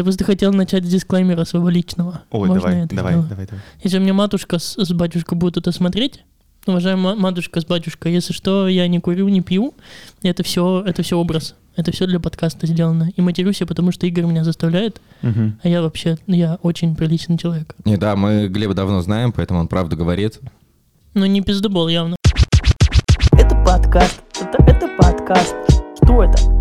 Я просто хотел начать с дисклеймера своего личного. Ой, Можно давай, это давай, давай, давай. Если у меня матушка с, с батюшкой будут это смотреть, уважаемая матушка с батюшкой, если что, я не курю, не пью. Это все, это все образ. Это все для подкаста сделано. И матерюсь я, потому что Игорь меня заставляет, Мгм. а я вообще, я очень приличный человек. Не, да, мы Глеба давно знаем, поэтому он правду говорит. Но не пиздобол явно. Это подкаст. Это, это подкаст. Что это?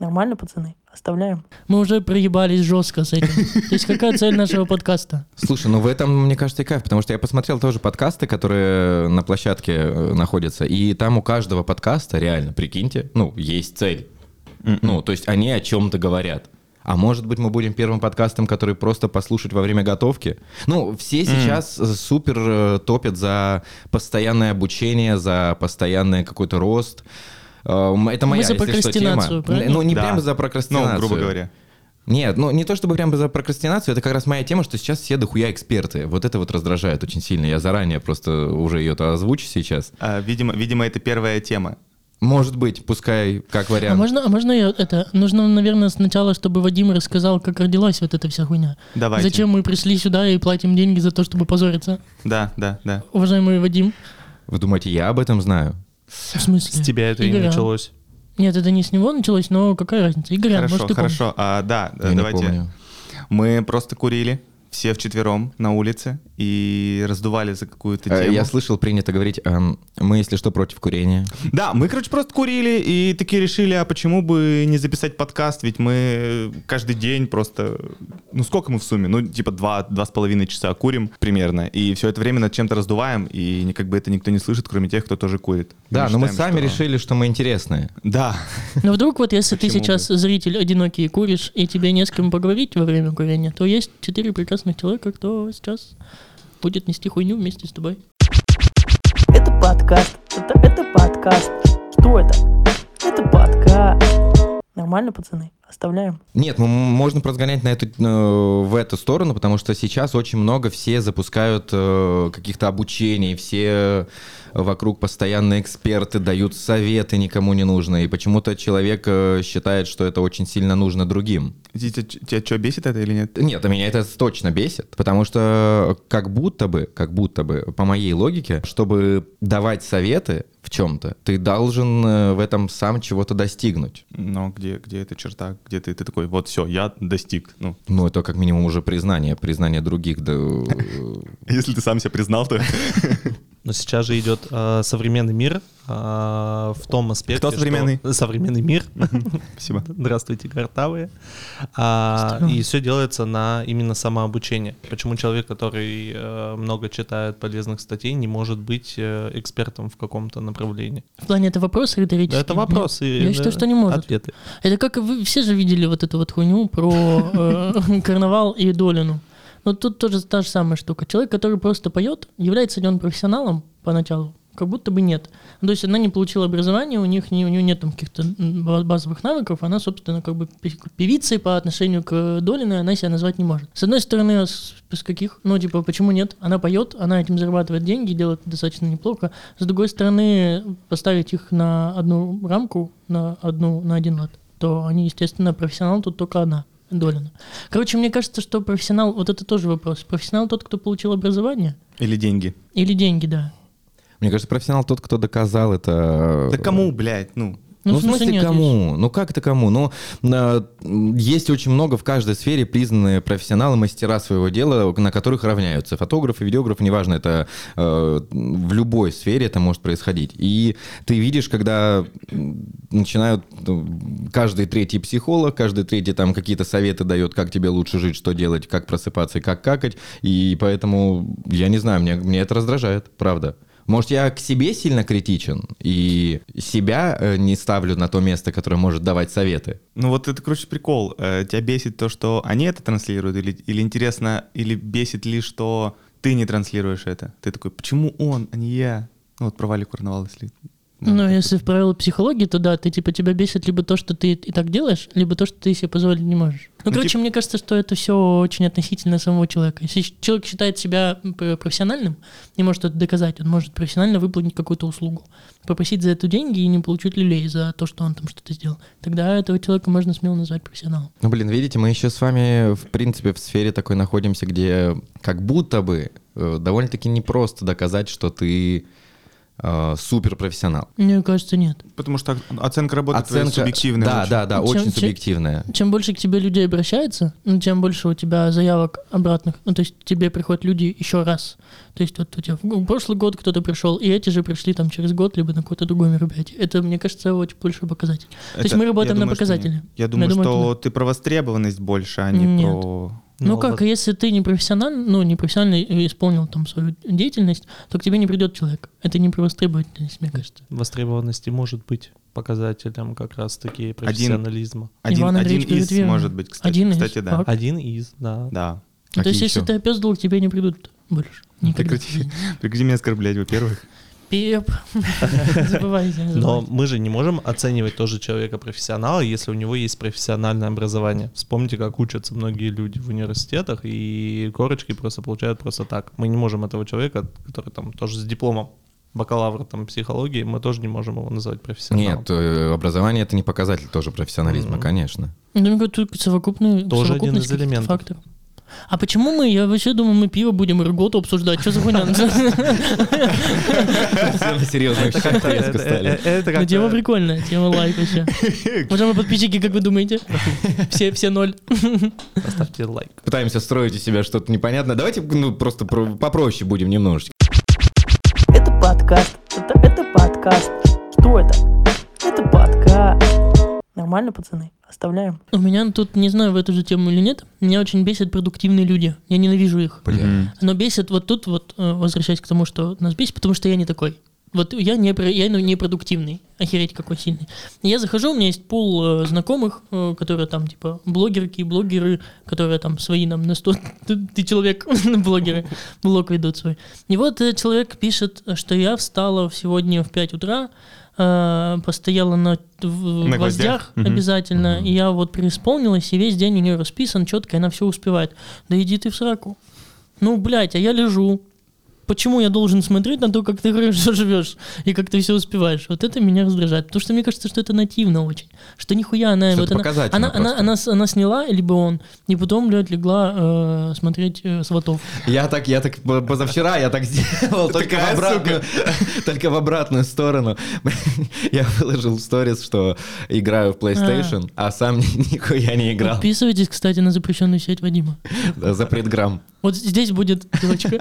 Нормально, пацаны? Оставляем. Мы уже проебались жестко с этим. То есть какая цель нашего подкаста? Слушай, ну в этом, мне кажется, и кайф, потому что я посмотрел тоже подкасты, которые на площадке э, находятся, и там у каждого подкаста, реально, прикиньте, ну, есть цель. Ну, то есть они о чем-то говорят. А может быть, мы будем первым подкастом, который просто послушать во время готовки? Ну, все сейчас э, супер э, топят за постоянное обучение, за постоянный какой-то рост. Э, Это моя, за если что, тема. прокрастинацию, правильно? Ну, не Да. прямо за Ну, прокрастинацию. грубо говоря. Нет, ну не то чтобы прям за прокрастинацию, это как раз моя тема, что сейчас все дохуя эксперты. Вот это вот раздражает очень сильно. Я заранее просто уже ее-то озвучу сейчас. А, видимо, видимо, это первая тема. Может быть, пускай как А вариант. можно, а можно я это? Нужно, наверное, сначала, чтобы Вадим рассказал, как родилась вот эта вся хуйня. Давайте. Зачем мы пришли сюда и платим деньги за то, чтобы позориться? Да, да, да. Уважаемый Вадим, Вы думаете, я об этом знаю? В смысле? С тебя это и Игоря. началось. Нет, это не с него началось, но какая разница? Игорь, Хорошо, может, ты помнишь? хорошо. А, да, Я не давайте. помню. Мы просто курили все вчетвером на улице и раздували за какую-то Э, тему. Я слышал, принято говорить, эм, мы, если что, против курения. Да, мы, короче, просто курили и такие решили, а почему бы не записать подкаст, ведь мы каждый день просто, ну сколько мы в сумме? Ну типа два, два с половиной часа курим примерно, и все это время над чем-то раздуваем, и как бы это никто не слышит, кроме тех, кто тоже курит. Да, но мы считаем, сами что- решили, что мы интересные. Да, Но вдруг вот если ты сейчас зритель одинокий куришь, и тебе не с кем поговорить во время курения, то есть четыре прекрасных человека, кто сейчас будет нести хуйню вместе с тобой. Это подкаст. Это, это подкаст. Что это? Это подкаст. Нормально, пацаны? Оставляем. Нет, ну, можно разгонять на эту, э, в эту сторону, потому что сейчас очень много все запускают э, каких-то обучений, все вокруг постоянно эксперты дают советы никому не нужно, и почему-то человек э, считает, что это очень сильно нужно другим. Тебя, тебя что, бесит это или нет? Нет, меня это точно бесит, потому что как будто бы, как будто бы, по моей логике, чтобы давать советы в чем-то, ты должен э, в этом сам чего-то достигнуть. Но где, где эта черта, где ты, ты такой, вот все, я достиг. Ну, Ну, это как минимум уже признание, признание других. Да, если ты сам себя признал, то... Но сейчас же идет э, современный мир э, в том аспекте, Кто современный? что- современный мир. Спасибо. Здравствуйте, картавые. А, и все делается на именно самообучение. Почему человек, который э, много читает полезных статей, не может быть э, экспертом в каком-то направлении? В плане это вопрос риторический? Да, это вопрос. И, Я считаю, да, что не может. Ответы. Это как вы все же видели вот эту вот хуйню про э, карнавал и Долину. Но тут тоже та же самая штука. Человек, который просто поет, является ли он профессионалом поначалу? Как будто бы нет. Ну, То есть она не получила образования, у них не, у нее нет там каких-то базовых навыков, она, собственно, как бы певицей по отношению к Долиной она себя назвать не может. С одной стороны, с, с каких, ну, типа, почему нет? Она поет, она этим зарабатывает деньги, делает достаточно неплохо. С другой стороны, поставить их на одну рамку, на одну, на один лад, то они, естественно, профессионал тут только одна. Долина. Короче, мне кажется, что профессионал, вот это тоже вопрос. Профессионал тот, кто получил образование Или деньги. или деньги, да. Мне кажется, профессионал тот, кто доказал это. Да кому, блядь, ну... Ну, в смысле, нет, кому? Ну, как это кому? Ну, э, есть очень много в каждой сфере признанные профессионалы, мастера своего дела, на которых равняются. Фотографы, видеографы, неважно, это э, в любой сфере это может происходить. И ты видишь, когда начинают ну, каждый третий психолог, каждый третий там какие-то советы дает, как тебе лучше жить, что делать, как просыпаться и как какать. И поэтому, я не знаю, мне, мне это раздражает, правда. Может, я к себе сильно критичен и себя э, не ставлю на то место, которое может давать советы. Ну вот это, короче, прикол. Э, Тебя бесит то, что они это транслируют, или, или интересно, или бесит ли, что ты не транслируешь это? Ты такой, почему он, а не я? Ну вот про Карнавал, если Ну, если в правила психологии, то да, ты типа тебя бесит либо то, что ты и так делаешь, либо то, что ты себе позволить не можешь. Ну, Ну, короче, тип- мне кажется, что это все очень относительно самого человека. Если человек считает себя профессиональным, не может это доказать, он может профессионально выполнить какую-то услугу, попросить за это деньги и не получить люлей за то, что он там что-то сделал. Тогда этого человека можно смело назвать профессионалом. Ну, блин, видите, мы еще с вами, в принципе, в сфере такой находимся, где как будто бы э, довольно-таки непросто доказать, что ты э, суперпрофессионал. Мне кажется, нет. Потому что оценка работы твоей субъективная. Да, очень. да, да, Чем- очень чем- субъективная. Чем больше к тебе людей обращается, ну, тем больше у тебя заявок обратных. Ну, то есть к тебе приходят люди еще раз. То есть вот у тебя в прошлый год кто-то пришел, и эти же пришли там через год, либо на какое-то другое мероприятие. Это, мне кажется, очень большой показатель. То есть Это- мы работаем я на думаю, что показатели. Я думаю, думаю, что это ты про востребованность больше, а не Нет. про... Ну, Ну, как, вот- если ты не профессионально, ну, не профессионально исполнил там свою деятельность, то к тебе не придет человек. Это не про востребовательность, мне кажется. Востребованности может быть показателем как раз-таки профессионализма. Один, Иван один Андреевич из, верно. может быть, кстати. Один из, кстати, да. факт. Один из, да. Да. Ну, то есть, если еще? ты опездал, к тебе не придут больше. Никогда. Прекрати, прекрати меня оскорблять, во-первых. Пеп. Не забывайте, Но мы же не можем оценивать тоже человека профессионала, если у него есть профессиональное образование. Вспомните, как учатся многие люди в университетах, и корочки просто получают просто так. Мы не можем этого человека, который там тоже с дипломом бакалавра там психологии, мы тоже не можем его назвать профессионалом. Нет, э, образование это не показатель тоже профессионализма, Мгм. конечно. Ну, мне кажется, тут совокупный, Тоже совокупность один из элементов. факторов. А почему мы, я вообще думаю, мы пиво будем и рготу обсуждать? Что за хуйня? Все на серьезных щах резко стали. Это Ну, тема прикольная, тема лайк вообще. Уважаемые подписчики, как вы думаете? Все, все ноль. Поставьте лайк. Пытаемся строить из себя что-то непонятное. Давайте ну, просто про- попроще будем немножечко. Это подкаст. Это, это подкаст. Что это? Это подкаст. Нормально, пацаны? Оставляем. У меня тут, не знаю, в эту же тему или нет, меня очень бесят продуктивные люди. Я ненавижу их. Мгм. Но бесит вот тут вот, э, возвращаясь к тому, что нас бесит, потому что я не такой. Вот я не, я не продуктивный. Охереть, какой сильный. Я захожу, у меня есть пул э, знакомых, э, которые там, типа, блогерки, блогеры, которые там свои нам на 100 ты, ты человек, блогеры, блог ведут свой. И вот э, человек пишет, что я встала сегодня в 5 утра, постояла на, в- На гвоздях гвоздях? Обязательно, и я вот преисполнилась, и весь день у нее расписан четко, и она все успевает. Да иди ты в сраку. Ну, блядь, а я лежу. Почему я должен смотреть на то, как ты хорошо живешь и как ты все успеваешь? Вот это меня раздражает. Потому что мне кажется, что это нативно очень. Что нихуя она... Что вот она, она, она, она, она сняла, либо он, и потом, блядь, легла э, смотреть э, сватов. Я так, я так по- позавчера я так сделал, только в, обратную, только в обратную сторону. Я выложил в сторис, что играю в PlayStation, а сам ни- нихуя не играл. Подписывайтесь, кстати, на запрещенную сеть Вадима. Да, За предграмм. Вот здесь будет ссылочка.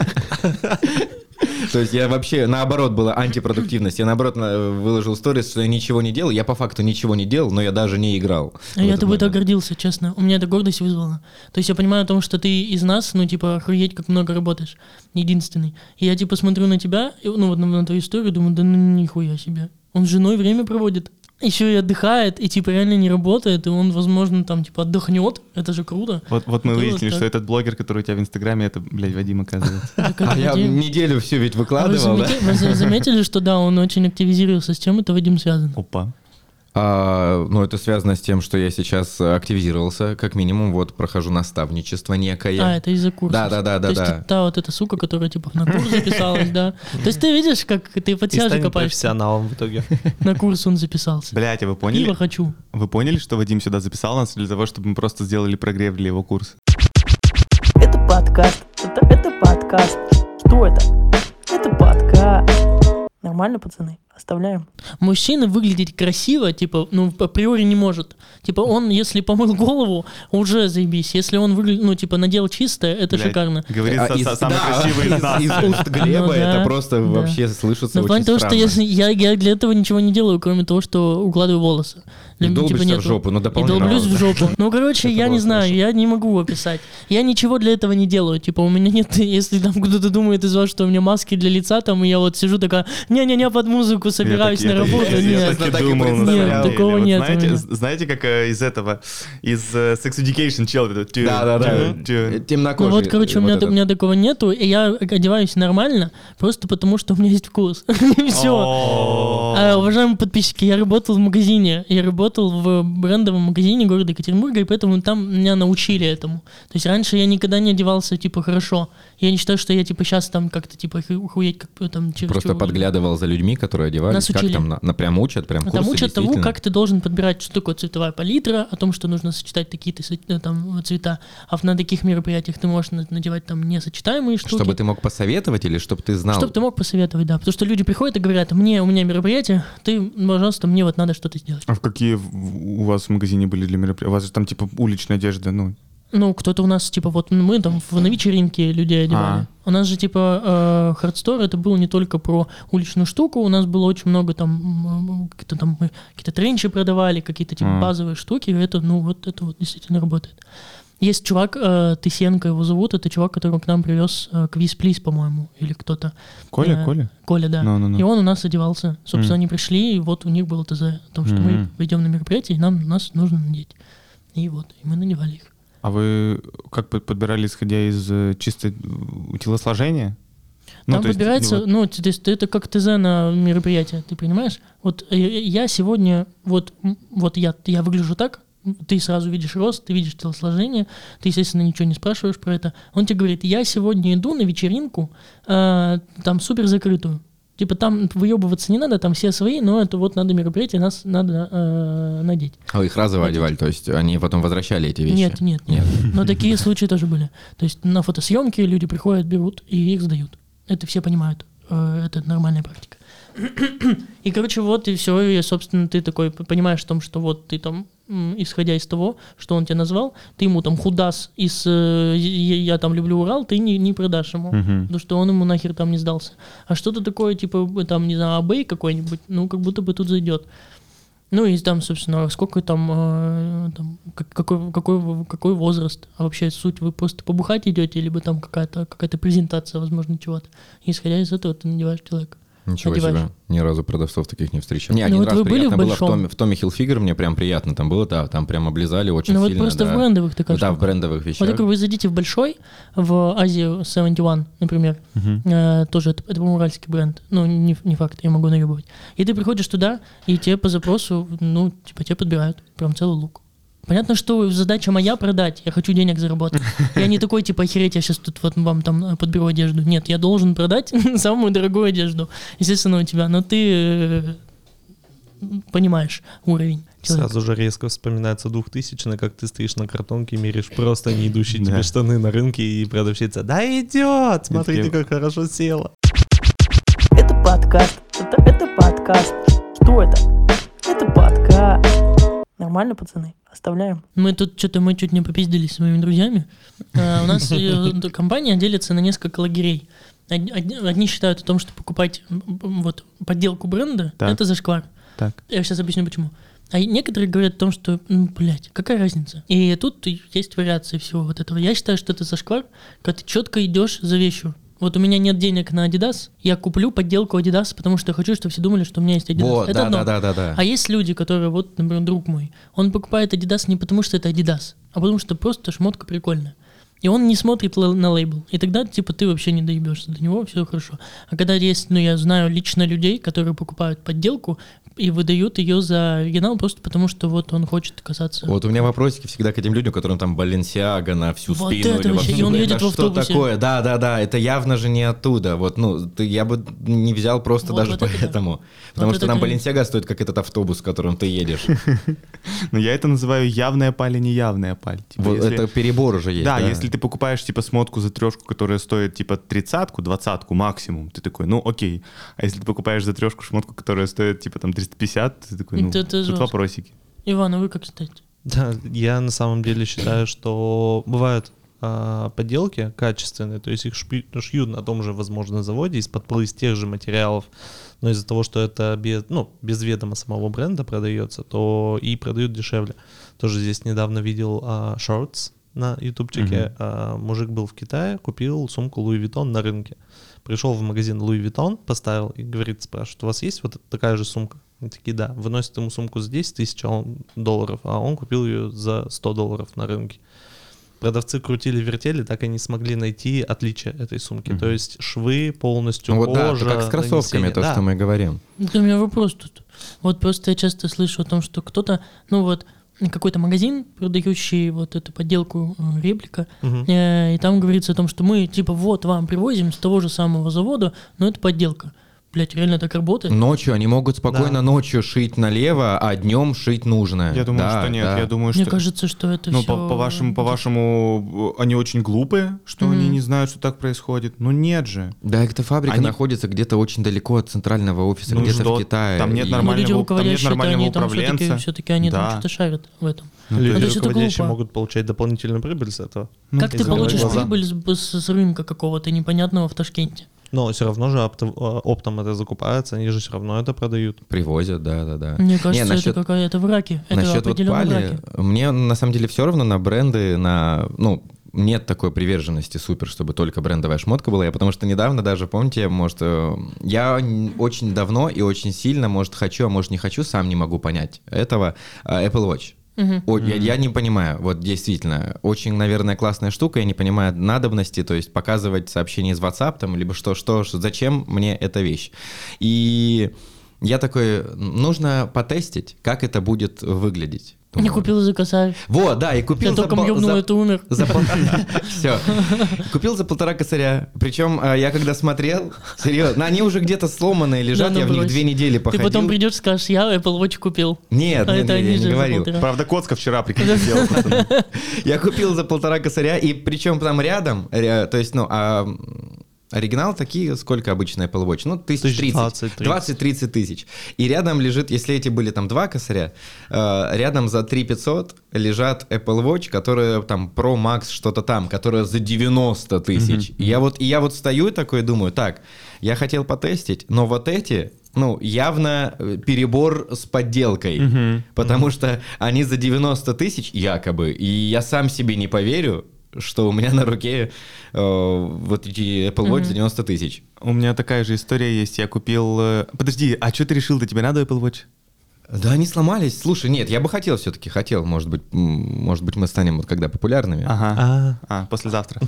То есть я вообще, наоборот, была антипродуктивность. Я, наоборот, на- выложил сторис, что я ничего не делал. Я по факту ничего не делал, но я даже не играл. А я тобой так гордился, честно. У меня это гордость вызвала. То есть я понимаю о том, что ты из нас, ну, типа, охуеть, как много работаешь. Единственный. И я, типа, смотрю на тебя, ну, вот на, на твою историю, думаю, да ну нихуя себе. Он с женой время проводит. Еще и отдыхает, и, типа, реально не работает, и он, возможно, там, типа, отдохнет. Это же круто. Вот, вот мы выяснили, вот что так. этот блогер, который у тебя в Инстаграме, это, блядь, Вадим, оказывается. Так А я неделю все ведь А вы выкладывал, да? заметили, вы за- заметили, что да, он очень активизировался, с чем это Вадим связан? Опа. А, ну, это связано с тем, что я сейчас э, активизировался, как минимум, вот прохожу наставничество некое. А, это из-за курса. Да, да, да, да, То есть да. ты та вот эта сука, которая, типа, на курс записалась, да? То есть ты видишь, как ты под себя же станем копаешь. профессионалом в итоге. На курс он записался. Блядь, а вы Пиво поняли? хочу. Вы поняли, что Вадим сюда записал нас для того, чтобы мы просто сделали прогрев для его курса? Это подкаст. Это, это подкаст. Что это? Это подкаст. Нормально, пацаны? Оставляем. Мужчина выглядеть красиво, типа, ну, априори не может. Типа, он, если помыл голову, уже заебись. Если он выглядит, ну, типа, надел чистое, это Блядь, шикарно. Говорит А со- из- со- самый да, красивый из нас. Из уст Глеба Ну да, это просто да. вообще слышится Но в плане очень того, что если я, я для этого ничего не делаю, кроме того, что укладываю волосы. И Для- долбишься в нету- жопу, ну, И долблюсь в жопу. Ну, короче, Это я не знаю, хорошо. я не могу описать. Я ничего для этого не делаю. Типа, у меня нет, если там кто-то думает из вас, что у меня маски для лица, там, и я вот сижу такая, не-не-не, под музыку потихоньку собираюсь на работу. Нет, такого нет Знаете, как э, из этого, из э, Sex Education чел, тю- Да-да-да. тю- тю- Темнокожий. Ну вот, короче, у меня, такого нету, и я одеваюсь нормально, просто потому что у меня есть вкус. Все. А, уважаемые подписчики, я работал в магазине, я работал в брендовом магазине города Екатеринбурга, и поэтому там меня научили этому. То есть раньше я никогда не одевался, типа, хорошо. Я не считаю, что я, типа, сейчас там как-то, типа, ху- хуеть, как там через Просто подглядывал за людьми, которые одевались. Нас как учили. там, на, на- прям учат, прям Там курсы учат тому, как ты должен подбирать, что такое цветовая палитра, о том, что нужно сочетать такие-то э, там цвета. А в- на таких мероприятиях ты можешь на- надевать там несочетаемые штуки. Чтобы ты мог посоветовать или чтобы ты знал? Чтобы ты мог посоветовать, да. Потому что люди приходят и говорят, мне, у меня мероприятие, ты, пожалуйста, мне вот надо что-то сделать. А в какие у вас в магазине были для мероприятия? У вас же там типа уличная одежда, ну. Ну, кто-то у нас, типа, вот мы там в, на вечеринке людей одевали. А. У нас же, типа, э, хардстор это было не только про уличную штуку, у нас было очень много там, какие-то там мы какие-то тренчи продавали, какие-то типа А. базовые штуки, это, ну, вот это вот действительно работает. Есть чувак, э, Тысенко его зовут, это чувак, которого к нам привез э, Квиз Плиз, по-моему, или кто-то. Коля, Э, Коля? Коля, да. Ну-ну-ну. И он у нас одевался. Собственно, Мгм. они пришли, и вот у них было ТЗ о том, что мы Мгм. пойдем на мероприятие, и нам нас нужно надеть. И вот, и мы надевали их. А вы как под- подбирали, исходя из э, чисто э, телосложения? Ну, Там то есть, ну, т- то есть это как ТЗ на мероприятие, ты понимаешь? Вот э, я сегодня, вот, вот я, я выгляжу так, ты сразу видишь рост, ты видишь телосложение, ты, естественно, ничего не спрашиваешь про это. Он тебе говорит, я сегодня иду на вечеринку, э, там супер закрытую. Типа там выебываться не надо, там все свои, но это вот надо мероприятие, нас надо э, надеть. А вы их разово одевали, то есть они потом возвращали эти вещи? Нет, нет, нет. Но такие случаи тоже были. То есть на фотосъемки люди приходят, берут и их сдают. Это все понимают. Э, Это нормальная практика. И, короче, вот и все. И, собственно, ты такой понимаешь в том, что вот ты там, исходя из того, что он тебя назвал, ты ему там худас из э, «Я там люблю Урал», ты не, не продашь ему. Мгм. Потому что он ему нахер там не сдался. А что-то такое, типа, б- там, не знаю, абей какой-нибудь, ну, как будто бы тут зайдет. Ну, и там, собственно, сколько там, э, там как- какой, какой, какой возраст, а вообще суть, вы просто побухать идете, либо там какая-то какая презентация, возможно, чего-то. И исходя из этого ты надеваешь человека. Ничего Одеваешь. себе. Ни разу продавцов таких не встречал. Не, Ну один вот раз вы были приятно в было в Большом? Томе, в Томе Хилфигер, мне прям приятно там было, да, там прям облизали очень ну, вот сильно. просто да. в брендовых такая Да, в брендовых Вот вещах. так вы зайдите в Большой, в Азию 71, например, Мгм. э, тоже это, это уральский бренд, ну, не, не факт, я могу наебывать. И ты приходишь туда, и тебе по запросу, ну, типа, тебе подбирают прям целый лук. Понятно, что задача моя продать, я хочу денег заработать. Я не такой, типа, охереть, я сейчас тут вот вам там э, подберу одежду. Нет, я должен продать самую дорогую одежду, естественно, у тебя, но ты э, понимаешь уровень человека. Сразу же резко вспоминается 2000 как ты стоишь на картонке, меришь просто не идущие тебе штаны на рынке, и продавщица, да идет, смотрите, как хорошо села. Это подкаст. Это, это подкаст. Что это? Нормально, пацаны? Оставляем. Мы тут что-то мы чуть не попиздились с моими друзьями. А, У нас э, компания делится на несколько лагерей. Одни, считают о том, что покупать вот подделку бренда Так. это зашквар. Так. Я сейчас объясню почему. А некоторые говорят о том, что, ну, блядь, какая разница? И тут есть вариации всего вот этого. Я считаю, что это зашквар, когда ты четко идешь за вещью. Вот у меня нет денег на Adidas, я куплю подделку Adidas, потому что я хочу, чтобы все думали, что у меня есть Adidas. Вот, это да, одно. да, да, да, да. А есть люди, которые, вот, например, друг мой, он покупает Adidas не потому, что это Adidas, а потому что просто шмотка прикольная. И он не смотрит на лейбл. И тогда, типа, ты вообще не доебешься до него, все хорошо. А когда есть, ну, я знаю лично людей, которые покупают подделку и выдают ее за оригинал просто потому, что вот он хочет касаться. Вот у меня вопросики всегда к этим людям, которым там Баленсиага на всю Вот спину это или вообще, и он блин, едет да в что автобусе. такое? Да, да, да, это явно же не оттуда. Вот, ну, ты, я бы не взял просто Вот- даже вот это да. поэтому. Потому Вот что это там. Баленсиага стоит, как этот автобус, в котором ты едешь. Ну, я это называю явная паль и неявная паль. Типа, Вот это перебор уже есть. Да, если ты покупаешь типа смотку за трешку, которая стоит типа тридцатку, двадцатку максимум, ты такой, ну окей. А если ты покупаешь за трешку шмотку, которая стоит типа там 350, ты такой, ну Это- это тут жестко. вопросики. Иван, а вы как считаете? Да, я на самом деле считаю, что бывают а, подделки качественные, то есть их шпи- шьют на том же, возможно, заводе из-под полы из тех же материалов, но из-за того, что это без, ну, без ведома самого бренда продается, то и продают дешевле. Тоже здесь недавно видел а, Shorts, на ютубчике. А, мужик был в Китае, купил сумку Louis Vuitton на рынке. Пришел в магазин Louis Vuitton, поставил и говорит, спрашивает, у вас есть вот такая же сумка? Они такие, да. Выносит ему сумку за 10 тысяч а долларов, а он купил ее за 100 долларов на рынке. Продавцы крутили-вертели, так и не смогли найти отличие этой сумки. То есть швы полностью, Ну вот да, кожа, это как с кроссовками, нанесение. то, Да. что мы говорим. У меня вопрос тут. Вот просто я часто слышу о том, что кто-то, ну вот, какой-то магазин, продающий вот эту подделку э, реплика, Мгм. э, и там говорится о том, что мы, типа, вот вам привозим с того же самого завода, но это подделка. Блять, реально так работает? Ночью они могут спокойно Да. ночью шить налево, а днем шить нужное. Я думаю, Да, что нет. да. Я думаю, Мне что... кажется, что это Ну, все... по, по вашему, по вашему, э, они очень глупые, что они Мгм. не знают, что так происходит. Ну нет же. Да, эта фабрика Они- находится где-то очень далеко от центрального офиса, Ну, где-то что, в Китае. там нет И- Ну, нормального- люди там нет нормального они там все-таки, управленца. все-таки они Да. там что-то шарят в этом. Люди Ну, это руководящие могут получать дополнительную прибыль с этого. Ну, как ты закрывай получишь глаза. прибыль с, с- с рынка какого-то непонятного в Ташкенте? Но все равно же э, оптом это закупается, они же все равно это продают. Привозят, да, да, да. Мне кажется, насчет- это какая-то враки. Это Насчет вот пали, враки. мне на самом деле все равно на бренды, на, ну, нет такой приверженности супер, чтобы только брендовая шмотка была. Я потому что недавно даже, помните, может, э, я очень давно и очень сильно, может, хочу, а может, не хочу, сам не могу понять этого, э, Apple Watch. О, я, я не понимаю, вот действительно, очень, наверное, классная штука, я не понимаю надобности, то есть показывать сообщения из WhatsApp там, либо что, что, что, зачем мне эта вещь. И я такой, нужно потестить, как это будет выглядеть. Не Думаю, купил за косарь. Вот, да, и купил Я за пол- ёбнул, за- это умер. за Все. Купил за полтора косаря. Причем э, я когда смотрел, серьезно, они уже где-то сломанные лежат, ну я в них две недели Ты походил. потом придешь, скажешь, я Apple Watch купил. Нет, А нет, я не говорил. Правда, Коцка вчера, прикинь, сделал. Я купил за полтора косаря, и причем там рядом, ря- то есть, ну, а оригинал такие, сколько обычно Apple Watch? Ну, тысяч тридцать. 20-30. 20-30 тысяч. И рядом лежит, если эти были там два косаря, э, рядом за 3 500 лежат Apple Watch, которые там Pro Max что-то там, которая за 90 тысяч. И я вот, и я вот стою такой и думаю, так, я хотел потестить, но вот эти, ну, явно э, перебор с подделкой. Потому что они за 90 тысяч якобы, и я сам себе не поверю, что у меня на руке э, вот эти Apple Watch за 90 тысяч. У меня такая же история есть. Я купил... э, Подожди, а что ты решил? Да тебе надо Apple Watch? Да, они сломались. Слушай, нет, я бы хотел все-таки, хотел, может быть, может быть, мы станем вот когда популярными. Ага. А, А, послезавтра.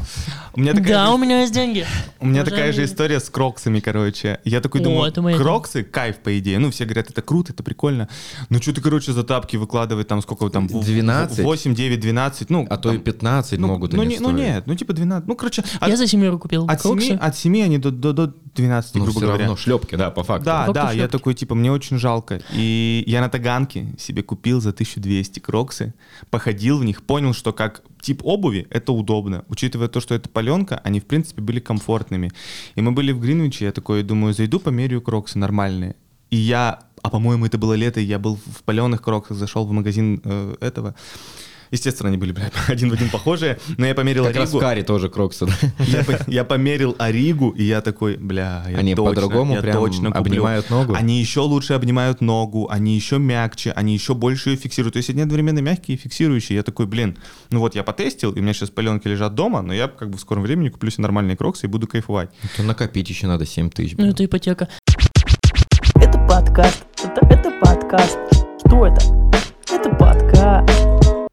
У меня такая Да, же у меня есть деньги. У меня такая же история с кроксами, короче. Я такой О, думаю, кроксы, кайф, по идее. Ну, все говорят, это круто, это прикольно. Ну, что ты, короче, за тапки выкладывать, там, сколько там? в- в- 12? 8, 9, 12, ну. А то и там, 15 ну, могут ну, они не, ну, нет, ну, типа 12. Ну, короче, от, Я за семеру купил от, 7, кроксы. от 7 они до, до, до 12, Ну, грубо все говоря. равно шлепки, да, по факту. Да, Факту да, я шлепки. такой, типа, мне очень жалко. И я на Таганке себе купил за 1200 кроксы, походил в них, понял, что как тип обуви это удобно. Учитывая то, что это паленка, они, в принципе, были комфортными. И мы были в Гринвиче, я такой думаю, зайду, померяю кроксы нормальные. И я, а по-моему, это было лето, и я был в паленых кроксах, зашел в магазин э, этого. Естественно, они были, блядь, один в один похожие, но я померил Как раз в Оригу. каре тоже кроксы. да. Я, я померил Оригу, и я такой, бля, я Они точно, по-другому я прям точно куплю. обнимают ногу? Они еще лучше обнимают ногу, они еще мягче, они еще больше ее фиксируют. То есть они одновременно мягкие и фиксирующие. Я такой, блин, ну вот я потестил, и у меня сейчас паленки лежат дома, но я как бы в скором времени куплю себе нормальные кроксы и буду кайфовать. То накопить еще надо 7 тысяч. Ну, это ипотека. Это подкаст. Это, это подкаст. Что это? Это подкаст.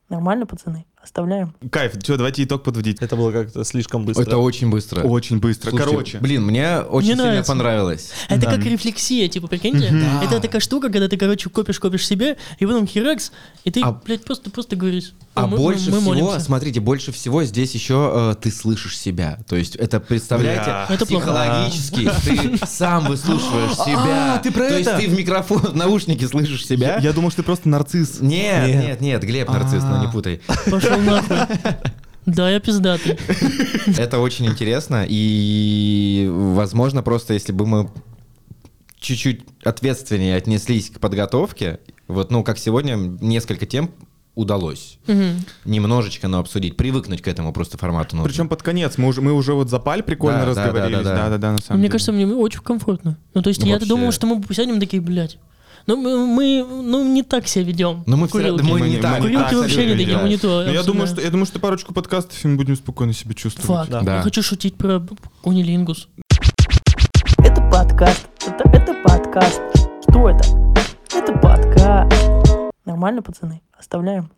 Нормально, пацаны? Оставляем. Кайф, что, давайте итог подводить. это было как-то слишком быстро. Это очень быстро. Очень быстро. Слушайте, Короче, Блин, мне очень сильно нравится. понравилось. Это Да. как рефлексия, типа, прикиньте? Это такая штука, когда ты, короче, копишь, копишь себе, и потом херакс, и ты, А- блядь, просто, просто говоришь. А «Ну, мы- больше мы всего, молимся». смотрите, больше всего здесь еще э, ты слышишь себя. То есть это, представляете. Это плохо. психологически ты сам выслушиваешь себя. А, ты про То есть это? ты в микрофон, в наушнике слышишь себя. я, я думал, что ты просто нарцисс. Нет, Нет. нет, нет, Глеб нарцисс, ну не путай. Пошел нахуй. Да, я пиздатый. Это очень интересно, и, возможно, просто если бы мы чуть-чуть ответственнее отнеслись к подготовке, вот, ну, как сегодня, несколько тем удалось. Мгм. Немножечко, но обсудить, привыкнуть к этому просто формату нужно. Причем под конец. Мы уже, мы уже вот за паль прикольно Да, да, разговорились. да, да, да. Да, да, да, на самом Мне деле. кажется, мне очень комфортно. Ну, то есть я-то Вообще. думал, что мы сядем такие, блядь. Ну, мы, мы, ну, не так себя ведем. Но мы в курилке. мы Мы не так. Курилки так вообще не такие, мы не то. Но я думаю, что я думаю, что парочку подкастов и мы будем спокойно себя чувствовать. Факт. Да. Да. Я хочу шутить про кунилингус. Это подкаст. Это, это подкаст. Что это? Это подкаст. Нормально, пацаны? Оставляем.